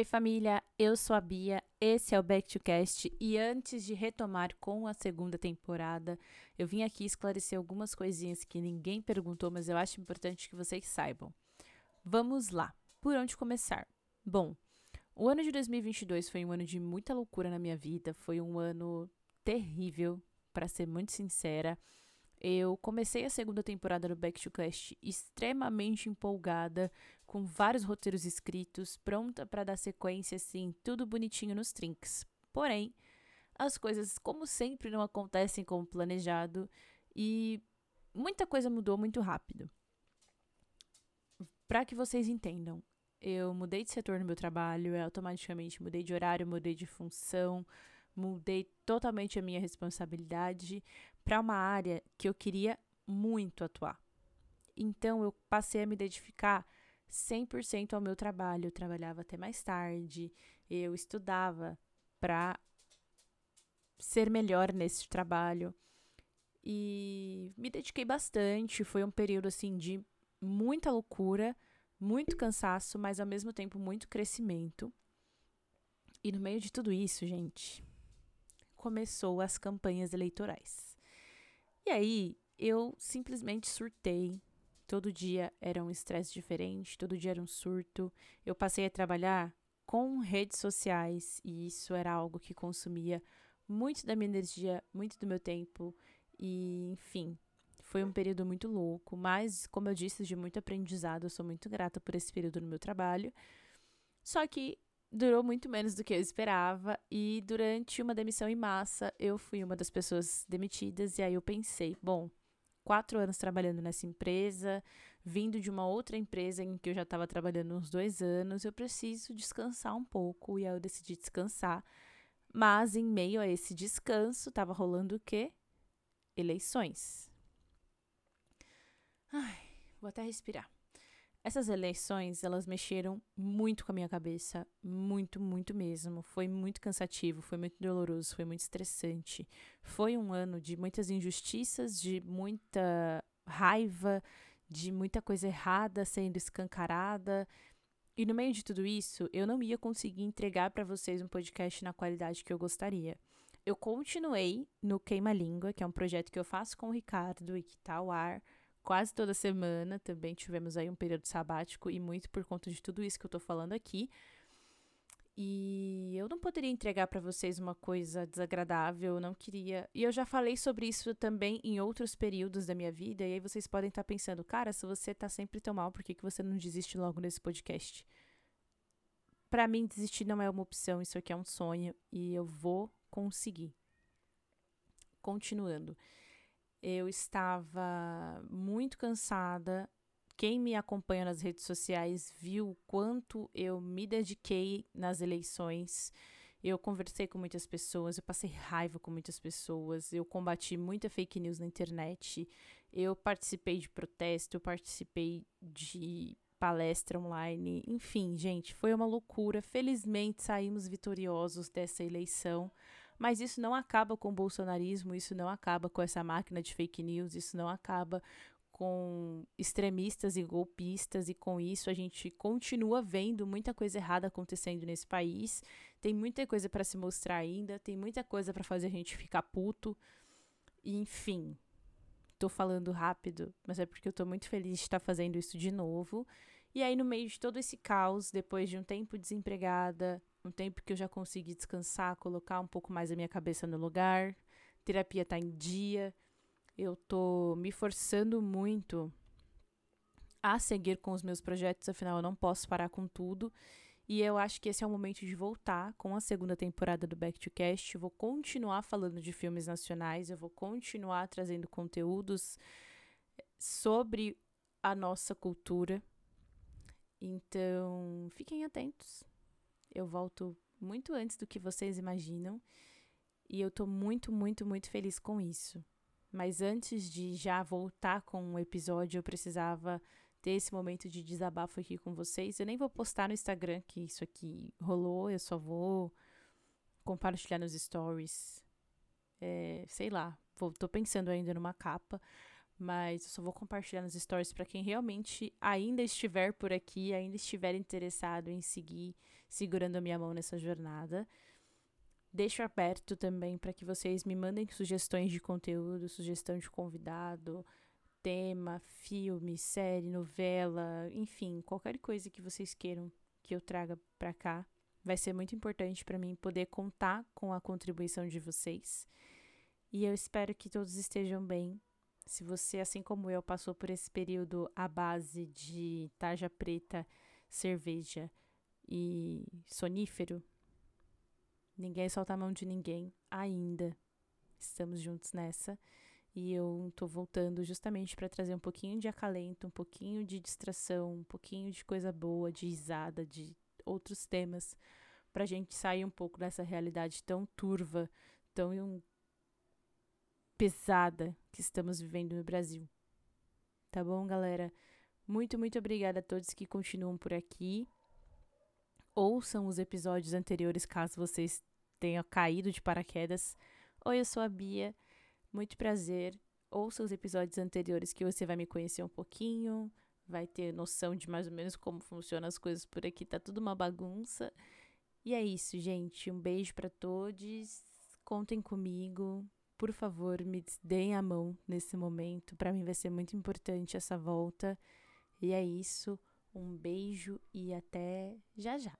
Oi, família, eu sou a Bia, esse é o Back to Cast e antes de retomar com a segunda temporada, eu vim aqui esclarecer algumas coisinhas que ninguém perguntou, mas eu acho importante que vocês saibam. Vamos lá, por onde começar? Bom, o ano de 2022 foi um ano de muita loucura na minha vida, foi um ano terrível, para ser muito sincera. Eu comecei a segunda temporada do Back to Cast extremamente empolgada, com vários roteiros escritos, pronta para dar sequência, assim, tudo bonitinho nos trinks. Porém, as coisas, como sempre, não acontecem como planejado e muita coisa mudou muito rápido. Para que vocês entendam, eu mudei de setor no meu trabalho, eu automaticamente mudei de horário, mudei de função, mudei totalmente a minha responsabilidade para uma área que eu queria muito atuar. Então eu passei a me dedicar 100% ao meu trabalho. Eu trabalhava até mais tarde, eu estudava para ser melhor nesse trabalho e me dediquei bastante. Foi um período assim de muita loucura, muito cansaço, mas ao mesmo tempo muito crescimento. E no meio de tudo isso, gente, começou as campanhas eleitorais. E aí eu simplesmente surtei. Todo dia era um estresse diferente, todo dia era um surto. Eu passei a trabalhar com redes sociais e isso era algo que consumia muito da minha energia, muito do meu tempo e, enfim, foi um período muito louco, mas como eu disse, de muito aprendizado, eu sou muito grata por esse período no meu trabalho. Só que durou muito menos do que eu esperava e durante uma demissão em massa eu fui uma das pessoas demitidas e aí eu pensei, bom, quatro anos trabalhando nessa empresa, vindo de uma outra empresa em que eu já estava trabalhando uns dois anos, eu preciso descansar um pouco e aí eu decidi descansar. Mas em meio a esse descanso estava rolando o quê? Eleições. Ai, vou até respirar. Essas eleições, elas mexeram muito com a minha cabeça, muito, muito mesmo. Foi muito cansativo, foi muito doloroso, foi muito estressante. Foi um ano de muitas injustiças, de muita raiva, de muita coisa errada sendo escancarada. E no meio de tudo isso, eu não ia conseguir entregar para vocês um podcast na qualidade que eu gostaria. Eu continuei no Queima Língua, que é um projeto que eu faço com o Ricardo e que tá ao ar quase toda semana. Também tivemos aí um período sabático e muito por conta de tudo isso que eu tô falando aqui. E eu não poderia entregar para vocês uma coisa desagradável, eu não queria. E eu já falei sobre isso também em outros períodos da minha vida, e aí vocês podem estar tá pensando, cara, se você tá sempre tão mal, por que, que você não desiste logo nesse podcast? Para mim, desistir não é uma opção, isso aqui é um sonho, e eu vou conseguir. Continuando eu estava muito cansada. Quem me acompanha nas redes sociais viu quanto eu me dediquei nas eleições. Eu conversei com muitas pessoas, eu passei raiva com muitas pessoas, eu combati muita fake news na internet, eu participei de protesto, eu participei de palestra online, enfim, gente, foi uma loucura. Felizmente saímos vitoriosos dessa eleição. Mas isso não acaba com o bolsonarismo, isso não acaba com essa máquina de fake news, isso não acaba com extremistas e golpistas, e com isso a gente continua vendo muita coisa errada acontecendo nesse país. Tem muita coisa para se mostrar ainda, tem muita coisa para fazer a gente ficar puto. E, enfim, tô falando rápido, mas é porque eu tô muito feliz de estar fazendo isso de novo. E aí, no meio de todo esse caos, depois de um tempo desempregada, um tempo que eu já consegui descansar, colocar um pouco mais a minha cabeça no lugar. Terapia tá em dia. Eu tô me forçando muito a seguir com os meus projetos, afinal eu não posso parar com tudo. E eu acho que esse é o momento de voltar com a segunda temporada do Back to Cast. Eu vou continuar falando de filmes nacionais, eu vou continuar trazendo conteúdos sobre a nossa cultura. Então, fiquem atentos. Eu volto muito antes do que vocês imaginam e eu tô muito, muito, muito feliz com isso. Mas antes de já voltar com um episódio, eu precisava ter esse momento de desabafo aqui com vocês. Eu nem vou postar no Instagram que isso aqui rolou, eu só vou compartilhar nos stories. É, sei lá, vou, tô pensando ainda numa capa. Mas eu só vou compartilhar nos stories para quem realmente ainda estiver por aqui, ainda estiver interessado em seguir segurando a minha mão nessa jornada. Deixo aberto também para que vocês me mandem sugestões de conteúdo, sugestão de convidado, tema, filme, série, novela, enfim, qualquer coisa que vocês queiram que eu traga para cá. Vai ser muito importante para mim poder contar com a contribuição de vocês. E eu espero que todos estejam bem, se você, assim como eu, passou por esse período à base de tarja preta, cerveja e sonífero, ninguém solta a mão de ninguém ainda. Estamos juntos nessa. E eu tô voltando justamente para trazer um pouquinho de acalento, um pouquinho de distração, um pouquinho de coisa boa, de risada, de outros temas, pra gente sair um pouco dessa realidade tão turva, tão pesada que estamos vivendo no Brasil. Tá bom, galera? Muito, muito obrigada a todos que continuam por aqui. Ouçam os episódios anteriores caso vocês tenham caído de paraquedas. Oi, eu sou a Bia. Muito prazer. Ouça os episódios anteriores que você vai me conhecer um pouquinho, vai ter noção de mais ou menos como funcionam as coisas por aqui. Tá tudo uma bagunça. E é isso, gente. Um beijo para todos. Contem comigo por favor, me deem a mão nesse momento. Para mim vai ser muito importante essa volta. E é isso. Um beijo e até já já.